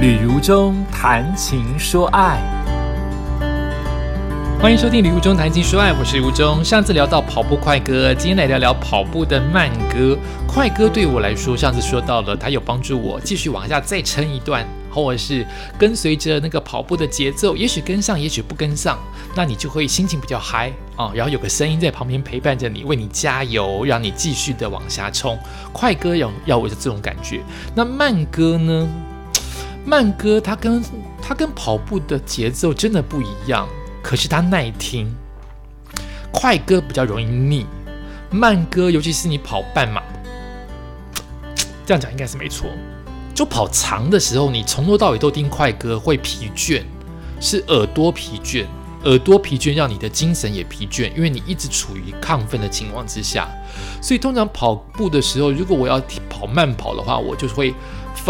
旅如中谈情说爱，欢迎收听《旅途中谈情说爱》，我是如中。上次聊到跑步快歌，今天来聊聊跑步的慢歌。快歌对我来说，上次说到了，它有帮助我继续往下再撑一段，或者是跟随着那个跑步的节奏，也许跟上，也许不跟上，那你就会心情比较嗨啊。然后有个声音在旁边陪伴着你，为你加油，让你继续的往下冲。快歌要要我是这种感觉，那慢歌呢？慢歌它跟它跟跑步的节奏真的不一样，可是它耐听。快歌比较容易腻，慢歌尤其是你跑半马，这样讲应该是没错。就跑长的时候，你从头到尾都听快歌会疲倦，是耳朵疲倦，耳朵疲倦让你的精神也疲倦，因为你一直处于亢奋的情况之下。所以通常跑步的时候，如果我要跑慢跑的话，我就会。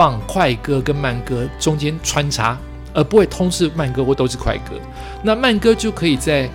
放快歌跟慢歌中间穿插，而不会通是慢歌或都是快歌。那慢歌就可以在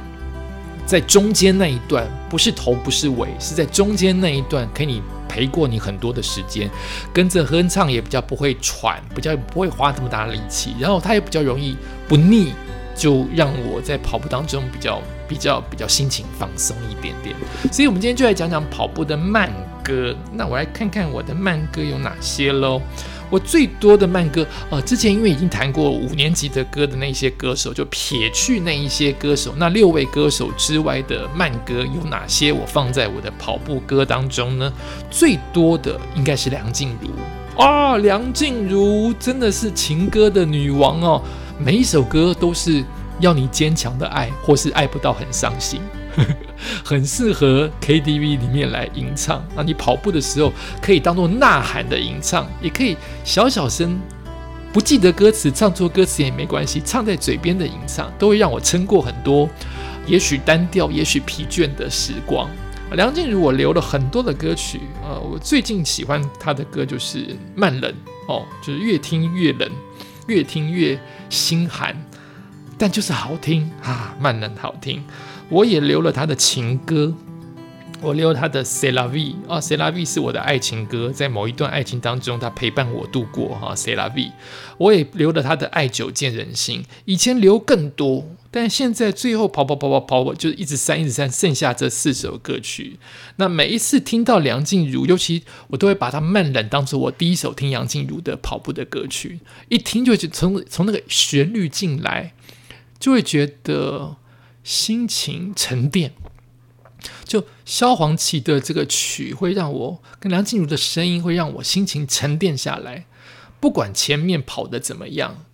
在中间那一段，不是头不是尾，是在中间那一段，可以陪过你很多的时间，跟着哼唱也比较不会喘，比较不会花这么大的力气，然后它也比较容易不腻，就让我在跑步当中比较比较比较心情放松一点点。所以，我们今天就来讲讲跑步的慢歌。那我来看看我的慢歌有哪些喽。我最多的慢歌，呃，之前因为已经弹过五年级的歌的那些歌手，就撇去那一些歌手，那六位歌手之外的慢歌有哪些？我放在我的跑步歌当中呢？最多的应该是梁静茹啊，梁静茹真的是情歌的女王哦，每一首歌都是要你坚强的爱，或是爱不到很伤心。很适合 KTV 里面来吟唱，那你跑步的时候可以当做呐喊的吟唱，也可以小小声，不记得歌词，唱错歌词也没关系，唱在嘴边的吟唱都会让我撑过很多，也许单调，也许疲倦的时光。梁静茹我留了很多的歌曲，呃，我最近喜欢她的歌就是《慢冷》哦，就是越听越冷，越听越心寒，但就是好听啊，《慢冷》好听。我也留了他的情歌，我留他的《C La V》啊，《C La V》是我的爱情歌，在某一段爱情当中，他陪伴我度过哈，《C La V》。我也留了他的《爱久见人心》，以前留更多，但现在最后跑跑跑跑跑，就是一直删一直删，剩下这四首歌曲。那每一次听到梁静茹，尤其我都会把它慢冷当做我第一首听梁静茹的跑步的歌曲，一听就从从那个旋律进来，就会觉得。心情沉淀，就萧煌奇的这个曲会让我跟梁静茹的声音会让我心情沉淀下来。不管前面跑的怎么样，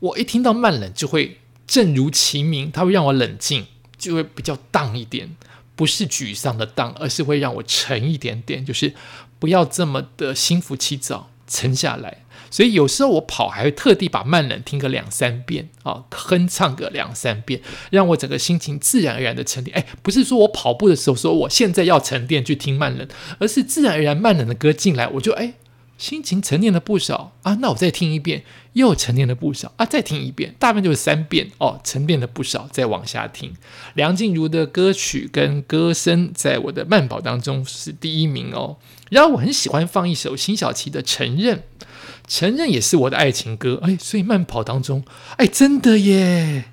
我一听到慢冷就会正如其名，它会让我冷静，就会比较荡一点，不是沮丧的荡，而是会让我沉一点点，就是不要这么的心浮气躁，沉下来。所以有时候我跑还会特地把慢冷听个两三遍啊，哼唱个两三遍，让我整个心情自然而然的沉淀。哎，不是说我跑步的时候说我现在要沉淀去听慢冷，而是自然而然慢冷的歌进来，我就哎心情沉淀了不少啊。那我再听一遍，又沉淀了不少啊。再听一遍，大概就是三遍哦，沉淀了不少，再往下听。梁静茹的歌曲跟歌声在我的慢跑当中是第一名哦。然后我很喜欢放一首辛晓琪的《承认》。承认也是我的爱情歌，哎，所以慢跑当中，哎，真的耶，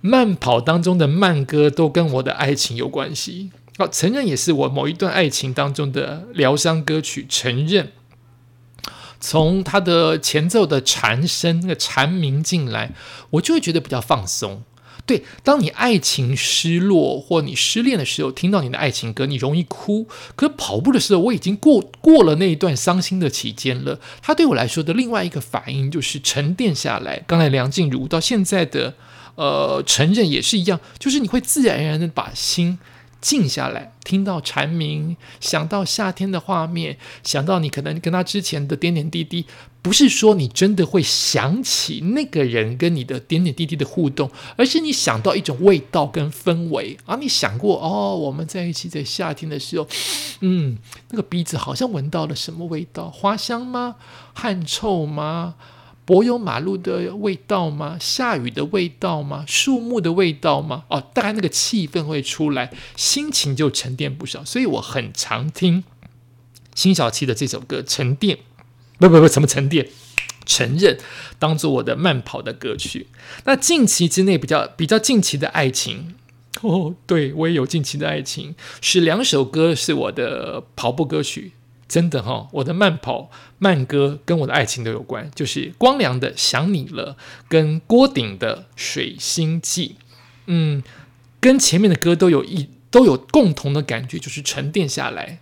慢跑当中的慢歌都跟我的爱情有关系。好，承认也是我某一段爱情当中的疗伤歌曲。承认，从它的前奏的蝉声，那个蝉鸣进来，我就会觉得比较放松。对，当你爱情失落或你失恋的时候，听到你的爱情歌，你容易哭。可跑步的时候，我已经过过了那一段伤心的期间了。它对我来说的另外一个反应就是沉淀下来。刚才梁静茹到现在的呃承认也是一样，就是你会自然而然的把心。静下来，听到蝉鸣，想到夏天的画面，想到你可能跟他之前的点点滴滴，不是说你真的会想起那个人跟你的点点滴滴的互动，而是你想到一种味道跟氛围啊，你想过哦，我们在一起在夏天的时候，嗯，那个鼻子好像闻到了什么味道？花香吗？汗臭吗？柏油马路的味道吗？下雨的味道吗？树木的味道吗？哦，大概那个气氛会出来，心情就沉淀不少。所以我很常听辛晓琪的这首歌《沉淀》，不不不，什么沉淀？承认当做我的慢跑的歌曲。那近期之内比较比较近期的爱情，哦，对我也有近期的爱情，是两首歌是我的跑步歌曲，真的哈、我的慢跑慢歌跟我的爱情都有关，就是光良的《想你了》跟郭顶的《水星记》，嗯，跟前面的歌都有一都有共同的感觉，就是沉淀下来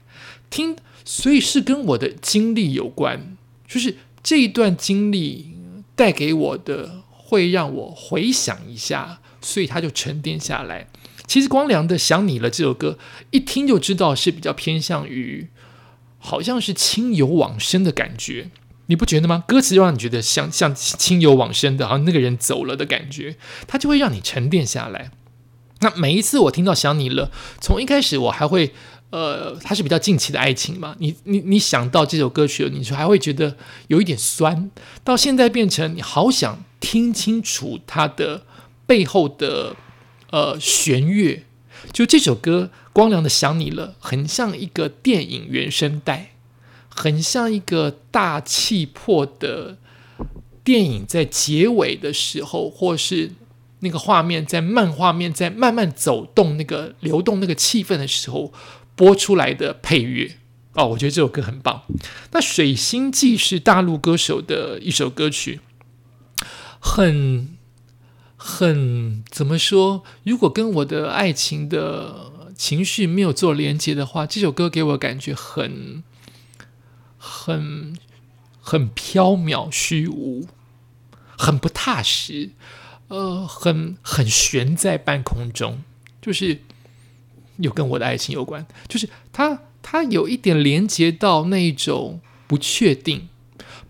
听，所以是跟我的经历有关，就是这一段经历带给我的，会让我回想一下，所以它就沉淀下来。其实光良的《想你了》这首歌，一听就知道是比较偏向于，好像是亲友往生的感觉，你不觉得吗？歌词就让你觉得像像亲友往生的，好像那个人走了的感觉，它就会让你沉淀下来。那每一次我听到《想你了》，从一开始我还会，呃，它是比较近期的爱情嘛，你你你想到这首歌曲，你说还会觉得有一点酸，到现在变成你好想听清楚它的背后的呃弦乐，就这首歌光良的《想你了》，很像一个电影原声带，很像一个大气魄的电影在结尾的时候，或是那个画面在慢画面在慢慢走动，那个流动那个气氛的时候播出来的配乐哦，我觉得这首歌很棒。那《水星记》是大陆歌手的一首歌曲，很很怎么说？如果跟我的爱情的情绪没有做连接的话，这首歌给我感觉很很很飘渺虚无，很不踏实。呃，很很悬在半空中，就是有跟我的爱情有关，就是它它有一点连接到那一种不确定，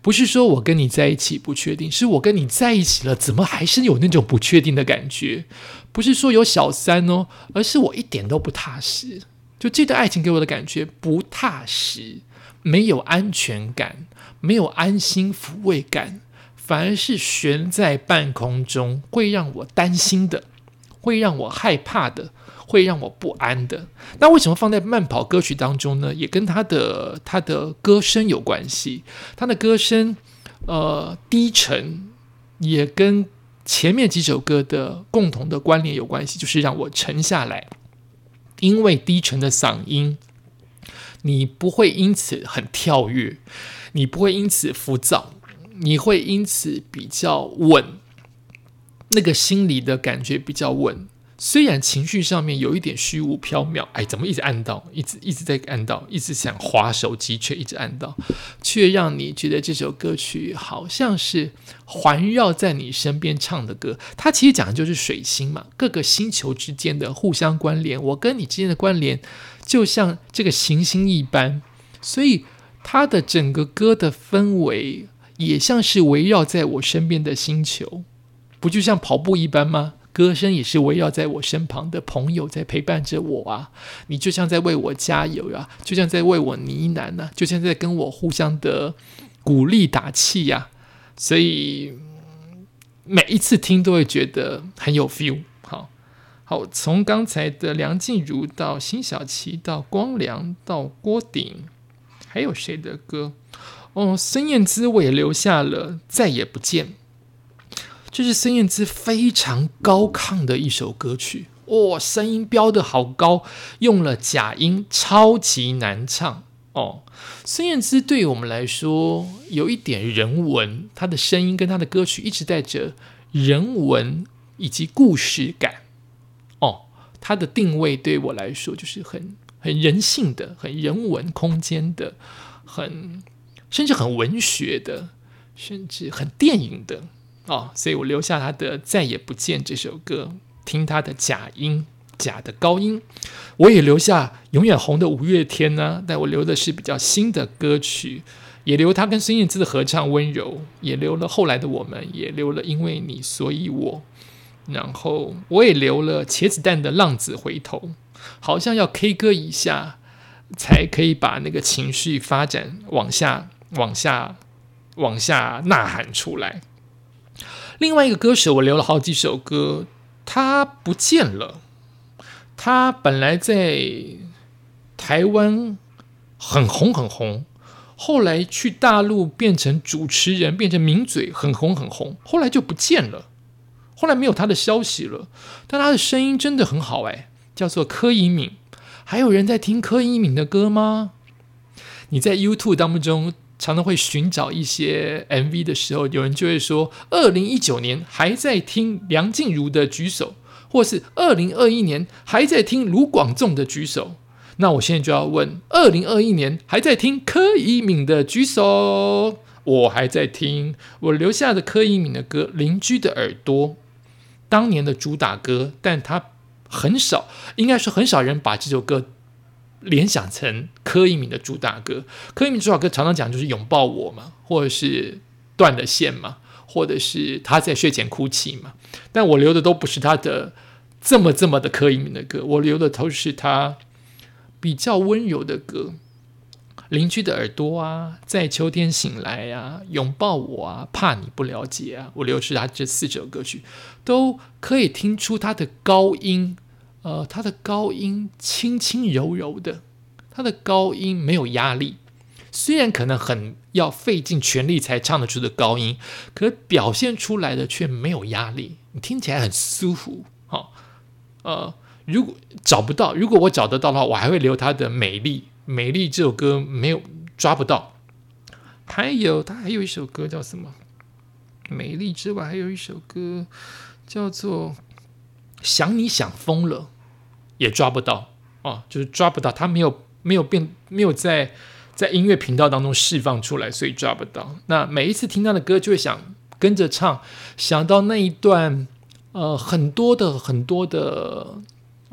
不是说我跟你在一起不确定，是我跟你在一起了，怎么还是有那种不确定的感觉？不是说有小三哦，而是我一点都不踏实。就这段爱情给我的感觉不踏实，没有安全感，没有安心抚慰感。反而是悬在半空中，会让我担心的，会让我害怕的，会让我不安的。那为什么放在慢跑歌曲当中呢？也跟他的他的歌声有关系。他的歌声，呃，低沉，也跟前面几首歌的共同的关联有关系，就是让我沉下来。因为低沉的嗓音，你不会因此很跳跃，你不会因此浮躁。你会因此比较稳，那个心里的感觉比较稳。虽然情绪上面有一点虚无缥缈，哎，怎么一直按到，一直一直在按到，一直想划手机，却一直按到，却让你觉得这首歌曲好像是环绕在你身边唱的歌。它其实讲的就是水星嘛，各个星球之间的互相关联，我跟你之间的关联就像这个行星一般，所以它的整个歌的氛围。也像是围绕在我身边的星球，不就像跑步一般吗？歌声也是围绕在我身旁的朋友在陪伴着我啊！你就像在为我加油呀，就像在为我呢喃呢，就像在跟我互相的鼓励打气呀。所以每一次听都会觉得很有 feel。好，好，从刚才的梁静茹到辛晓琪到光良到郭顶，还有谁的歌？哦，孙燕姿我也留下了，再也不见。这是孙燕姿非常高亢的一首歌曲，哇，声音飙得好高，用了假音，超级难唱哦。孙燕姿对于我们来说有一点人文，她的声音跟她的歌曲一直带着人文以及故事感哦。她的定位对我来说就是很很人性的、很人文空间的、很。甚至很文学的，甚至很电影的哦，所以我留下他的《再也不见》这首歌，听他的假音、假的高音。我也留下永远红的五月天呢，但我留的是比较新的歌曲，也留他跟孙燕姿的合唱《温柔》，也留了后来的我们，也留了因为你所以我，然后我也留了茄子蛋的《浪子回头》，好像要 K 歌一下，才可以把那个情绪发展往下。往下，往下呐喊出来。另外一个歌手，我留了好几首歌，他不见了。他本来在台湾很红很红，后来去大陆变成主持人，变成名嘴，很红很红，后来就不见了，后来没有他的消息了。但他的声音真的很好，哎，叫做柯以敏。还有人在听柯以敏的歌吗？你在 YouTube 当中常常会寻找一些 MV 的时候，有人就会说，二零一九年还在听梁静茹的举手，或是二零二一年还在听卢广仲的举手。那我现在就要问：二零二一年还在听柯以敏的举手？我还在听我留下的柯以敏的歌《邻居的耳朵》，当年的主打歌，但他很少，应该是很少人把这首歌联想成柯以敏的主打歌。柯以敏主打歌常常讲就是拥抱我嘛，或者是断了线嘛，或者是他在睡前哭泣嘛。但我留的都不是他的这么这么的柯以敏的歌，我留的都是他。比较温柔的歌，邻居的耳朵啊，在秋天醒来呀，拥抱我啊，怕你不了解啊，我留是他这四首歌曲，都可以听出他的高音，呃，他的高音轻轻柔柔的，他的高音没有压力，虽然可能很要费尽全力才唱得出的高音，可表现出来的却没有压力，你听起来很舒服，好，呃。如果找不到，如果我找得到的话，我还会留他的《美丽》。《美丽》这首歌没有抓不到。还有，他还有一首歌叫什么？《美丽》之外，还有一首歌叫做《想你想疯了》，也抓不到哦，就是抓不到。他没有没有变，没有在在音乐频道当中释放出来，所以抓不到。那每一次听他的歌，就会想跟着唱，想到那一段，呃，很多的很多的。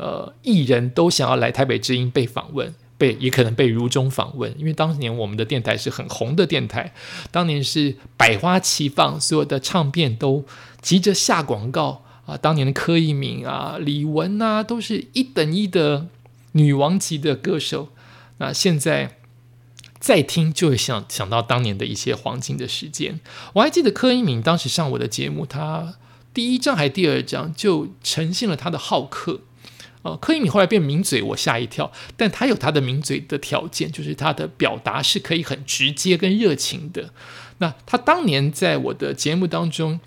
呃，艺人都想要来台北之音被访问，被也可能被如中访问，因为当年我们的电台是很红的电台，当年是百花齐放，所有的唱片都急着下广告啊。当年的柯以敏啊、李玟啊，都是一等一的女王级的歌手。那现在再听，就会想想到当年的一些黄金的时间。我还记得柯以敏当时上我的节目，他第一章还第二章就呈现了他的好客。呃，柯以敏后来变名嘴，我吓一跳。但他有他的名嘴的条件，就是他的表达是可以很直接跟热情的。那他当年在我的节目当中，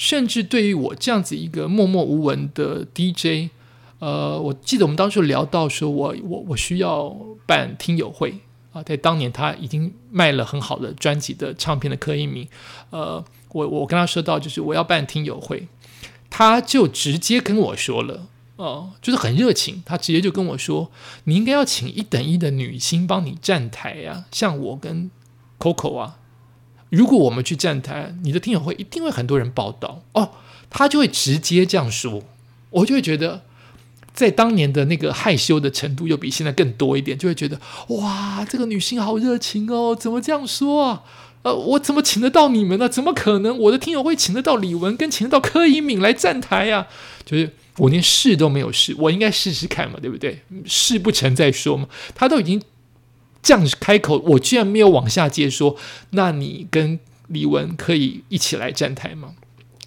甚至对于我这样子一个默默无闻的 DJ，呃，我记得我们当时聊到说，我我我需要办听友会啊。在当年他已经卖了很好的专辑的唱片的柯以敏，呃，我我跟他说到，就是我要办听友会，他就直接跟我说了。哦，就是很热情，他直接就跟我说：“你应该要请一等一的女星帮你站台呀，像我跟 Coco 啊。如果我们去站台，你的听友会一定会很多人报道哦。”他就会直接这样说，我就会觉得，在当年的那个害羞的程度又比现在更多一点，就会觉得哇，这个女性好热情哦，怎么这样说啊？呃，我怎么请得到你们呢？怎么可能？我的听友会请得到李玟，跟请得到柯以敏来站台呀？就是。我连试都没有试，我应该试试看嘛，对不对？试不成再说嘛。他都已经这样开口，我居然没有往下接说。那你跟李玟可以一起来站台吗？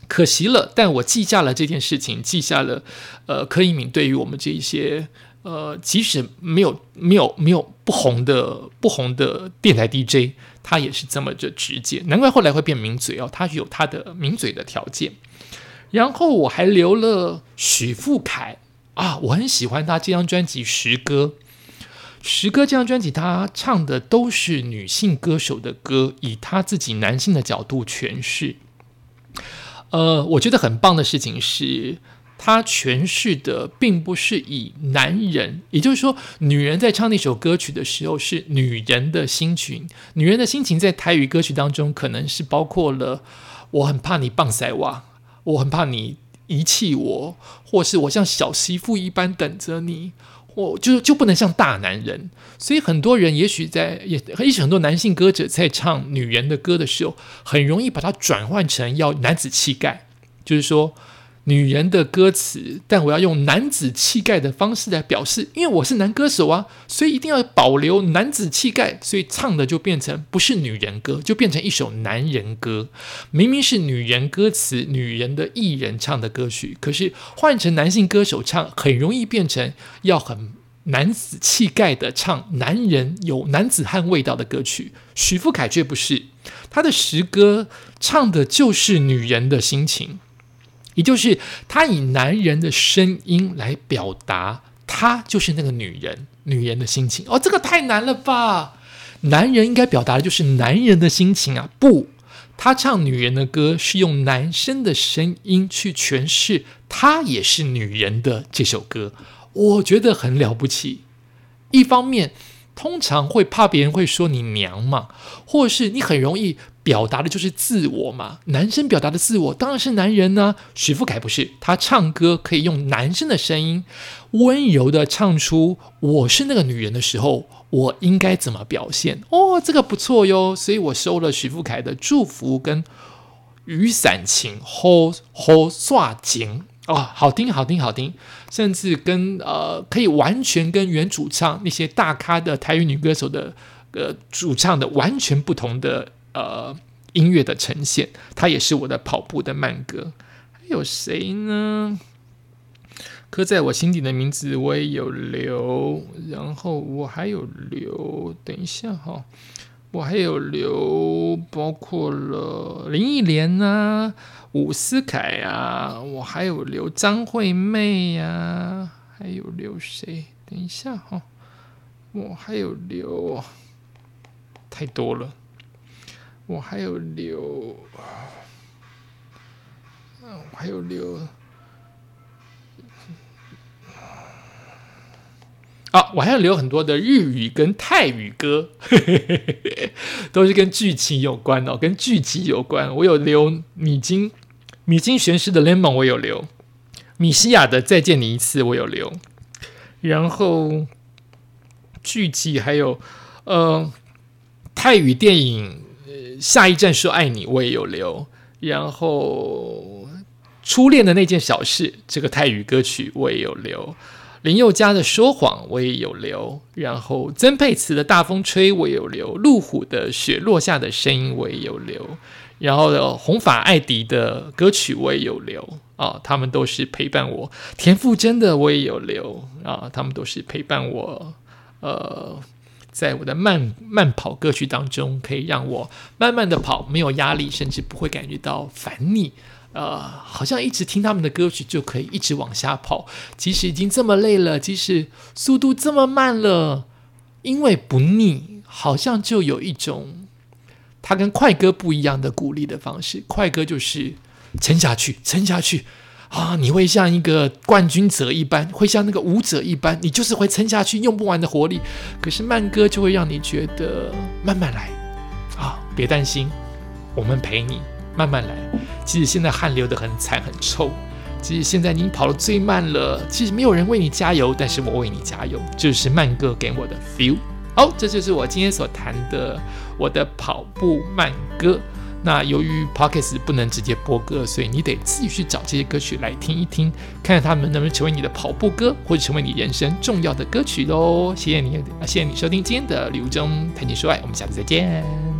可惜了，但我记下了这件事情，记下了。呃，柯以敏对于我们这一些呃，即使没有没有没有不红的不红的电台 DJ，他也是这么的直接。难怪后来会变名嘴哦，他有他的名嘴的条件。然后我还留了许富凯啊，我很喜欢他这张专辑《十歌》。《十歌》这张专辑，他唱的都是女性歌手的歌，以他自己男性的角度诠释。呃，我觉得很棒的事情是，他诠释的并不是以男人，也就是说，女人在唱那首歌曲的时候是女人的心情。女人的心情在台语歌曲当中，可能是包括了“我很怕你棒塞哇”。我很怕你遗弃我，或是我像小媳妇一般等着你，我就就不能像大男人。所以很多人也许在也也许很多男性歌者在唱女人的歌的时候，很容易把它转换成要男子气概，就是说。女人的歌词，但我要用男子气概的方式来表示，因为我是男歌手啊，所以一定要保留男子气概，所以唱的就变成不是女人歌，就变成一首男人歌。明明是女人歌词，女人的艺人唱的歌曲，可是换成男性歌手唱，很容易变成要很男子气概的唱男人有男子汉味道的歌曲，许富凯却不是，他的诗歌唱的就是女人的心情，也就是他以男人的声音来表达，他就是那个女人，女人的心情。哦，这个太难了吧？男人应该表达的就是男人的心情啊，不。他唱女人的歌，是用男生的声音去诠释，他也是女人的这首歌，我觉得很了不起。一方面，通常会怕别人会说你娘嘛，或者是你很容易表达的就是自我嘛。男生表达的自我当然是男人呢。许富凯不是，他唱歌可以用男生的声音，温柔的唱出我是那个女人的时候。我应该怎么表现？哦，这个不错哟，所以我收了许富凯的祝福跟雨伞情，好好刷景哦，好听，好听，好听，甚至跟呃，可以完全跟原主唱那些大咖的台语女歌手的呃主唱的完全不同的呃音乐的呈现，它也是我的跑步的慢歌。还有谁呢？刻在我心底的名字我也有留，然后我还有留，等一下哈，我还有留，包括了林忆莲啊、伍思凯啊，我还有留张惠妹呀，还有留谁？等一下哈，我还有留，太多了，我还有留，嗯，我还有留。啊，我还要留很多的日语跟泰语歌，都是跟剧情有关哦，跟剧集有关。我有留米津米津玄师的《Lemon》，我有留米西亚的《再见你一次》，我有留。然后剧集还有呃泰语电影《下一站说爱你》，我也有留。然后初恋的那件小事，这个泰语歌曲我也有留。林宥嘉的说谎我也有留，然后曾沛慈的大风吹我也有留，路虎的雪落下的声音我也有留，然后红发艾迪的歌曲我也有留啊，他们都是陪伴我。田馥甄的我也有留啊，他们都是陪伴我。呃，在我的慢慢跑歌曲当中，可以让我慢慢的跑，没有压力，甚至不会感觉到烦腻。呃，好像一直听他们的歌曲就可以一直往下跑，即使已经这么累了，即使速度这么慢了，因为不腻，好像就有一种他跟快歌不一样的鼓励的方式。快歌就是撑下去，撑下去啊！你会像一个冠军者一般，会像那个舞者一般，你就是会撑下去，用不完的活力。可是慢歌就会让你觉得慢慢来啊，别担心，我们陪你。慢慢来，即使现在汗流得很惨很臭，即使现在你跑得最慢了，其实没有人为你加油，但是我为你加油，这是慢歌给我的 feel。好，这就是我今天所谈的我的跑步慢歌。那由于 p o c k e t 不能直接播歌，所以你得自己去找这些歌曲来听一听，看看他们能不能成为你的跑步歌，或者成为你人生重要的歌曲喽。谢谢你，谢谢你收听今天的《旅途中谈情说爱》，我们下次再见。